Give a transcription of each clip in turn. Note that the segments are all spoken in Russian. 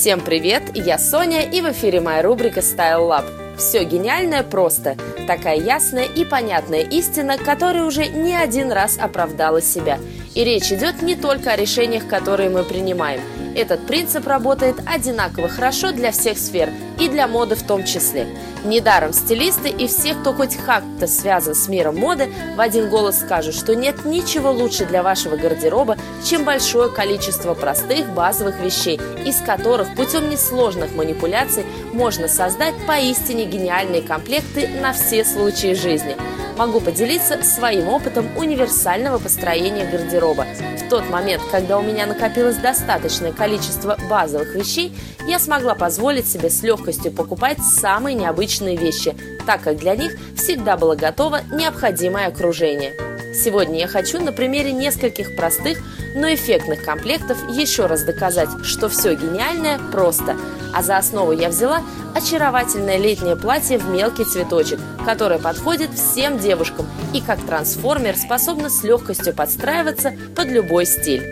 Всем привет, я Соня и в эфире моя рубрика Style Lab. Все гениальное просто. Такая ясная и понятная истина, которая уже не один раз оправдала себя. И речь идет не только о решениях, которые мы принимаем – этот принцип работает одинаково хорошо для всех сфер и для моды в том числе. Недаром стилисты и все, кто хоть как-то связан с миром моды, в один голос скажут, что нет ничего лучше для вашего гардероба, чем большое количество простых базовых вещей, из которых путем несложных манипуляций можно создать поистине гениальные комплекты на все случаи жизни – могу поделиться своим опытом универсального построения гардероба. В тот момент, когда у меня накопилось достаточное количество базовых вещей, я смогла позволить себе с легкостью покупать самые необычные вещи, так как для них всегда было готово необходимое окружение. Сегодня я хочу на примере нескольких простых, но эффектных комплектов еще раз доказать, что все гениальное просто. А за основу я взяла очаровательное летнее платье в мелкий цветочек, которое подходит всем девушкам и как трансформер способно с легкостью подстраиваться под любой стиль.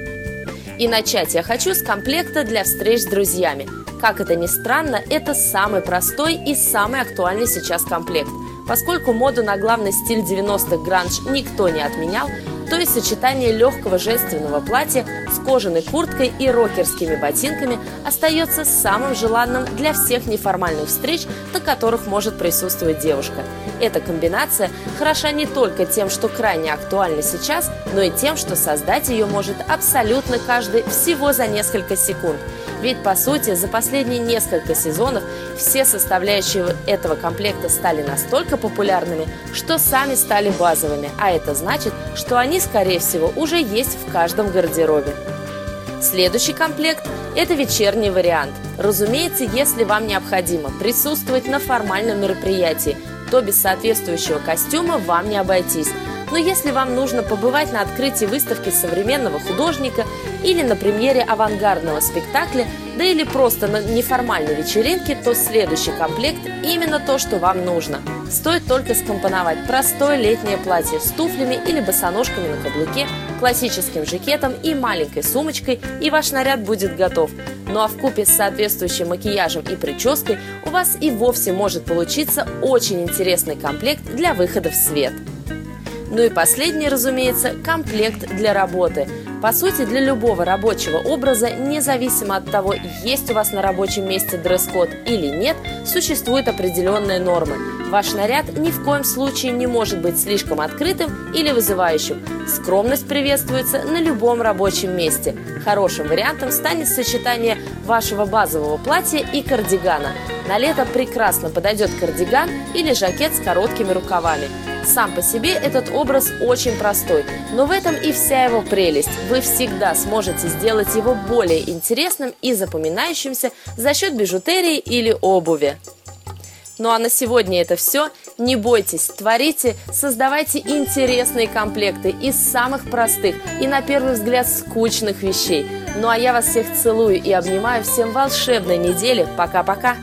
И начать я хочу с комплекта для встреч с друзьями. Как это ни странно, это самый простой и самый актуальный сейчас комплект – Поскольку моду на главный стиль 90-х гранж никто не отменял, то есть сочетание легкого женственного платья с кожаной курткой и рокерскими ботинками остается самым желанным для всех неформальных встреч, на которых может присутствовать девушка. Эта комбинация хороша не только тем, что крайне актуальна сейчас, но и тем, что создать ее может абсолютно каждый всего за несколько секунд – ведь, по сути, за последние несколько сезонов все составляющие этого комплекта стали настолько популярными, что сами стали базовыми, а это значит, что они, скорее всего, уже есть в каждом гардеробе. Следующий комплект – это вечерний вариант. Разумеется, если вам необходимо присутствовать на формальном мероприятии, то без соответствующего костюма вам не обойтись – но если вам нужно побывать на открытии выставки современного художника или на премьере авангардного спектакля, да или просто на неформальной вечеринке, то следующий комплект именно то, что вам нужно. Стоит только скомпоновать простое летнее платье с туфлями или босоножками на каблуке, классическим жакетом и маленькой сумочкой, и ваш наряд будет готов. Ну а в купе с соответствующим макияжем и прической у вас и вовсе может получиться очень интересный комплект для выхода в свет. Ну и последний, разумеется, комплект для работы. По сути, для любого рабочего образа, независимо от того, есть у вас на рабочем месте дресс-код или нет, существуют определенные нормы. Ваш наряд ни в коем случае не может быть слишком открытым или вызывающим. Скромность приветствуется на любом рабочем месте. Хорошим вариантом станет сочетание вашего базового платья и кардигана. На лето прекрасно подойдет кардиган или жакет с короткими рукавами. Сам по себе этот образ очень простой, но в этом и вся его прелесть. Вы всегда сможете сделать его более интересным и запоминающимся за счет бижутерии или обуви. Ну а на сегодня это все. Не бойтесь, творите, создавайте интересные комплекты из самых простых и на первый взгляд скучных вещей. Ну а я вас всех целую и обнимаю. Всем волшебной недели. Пока-пока.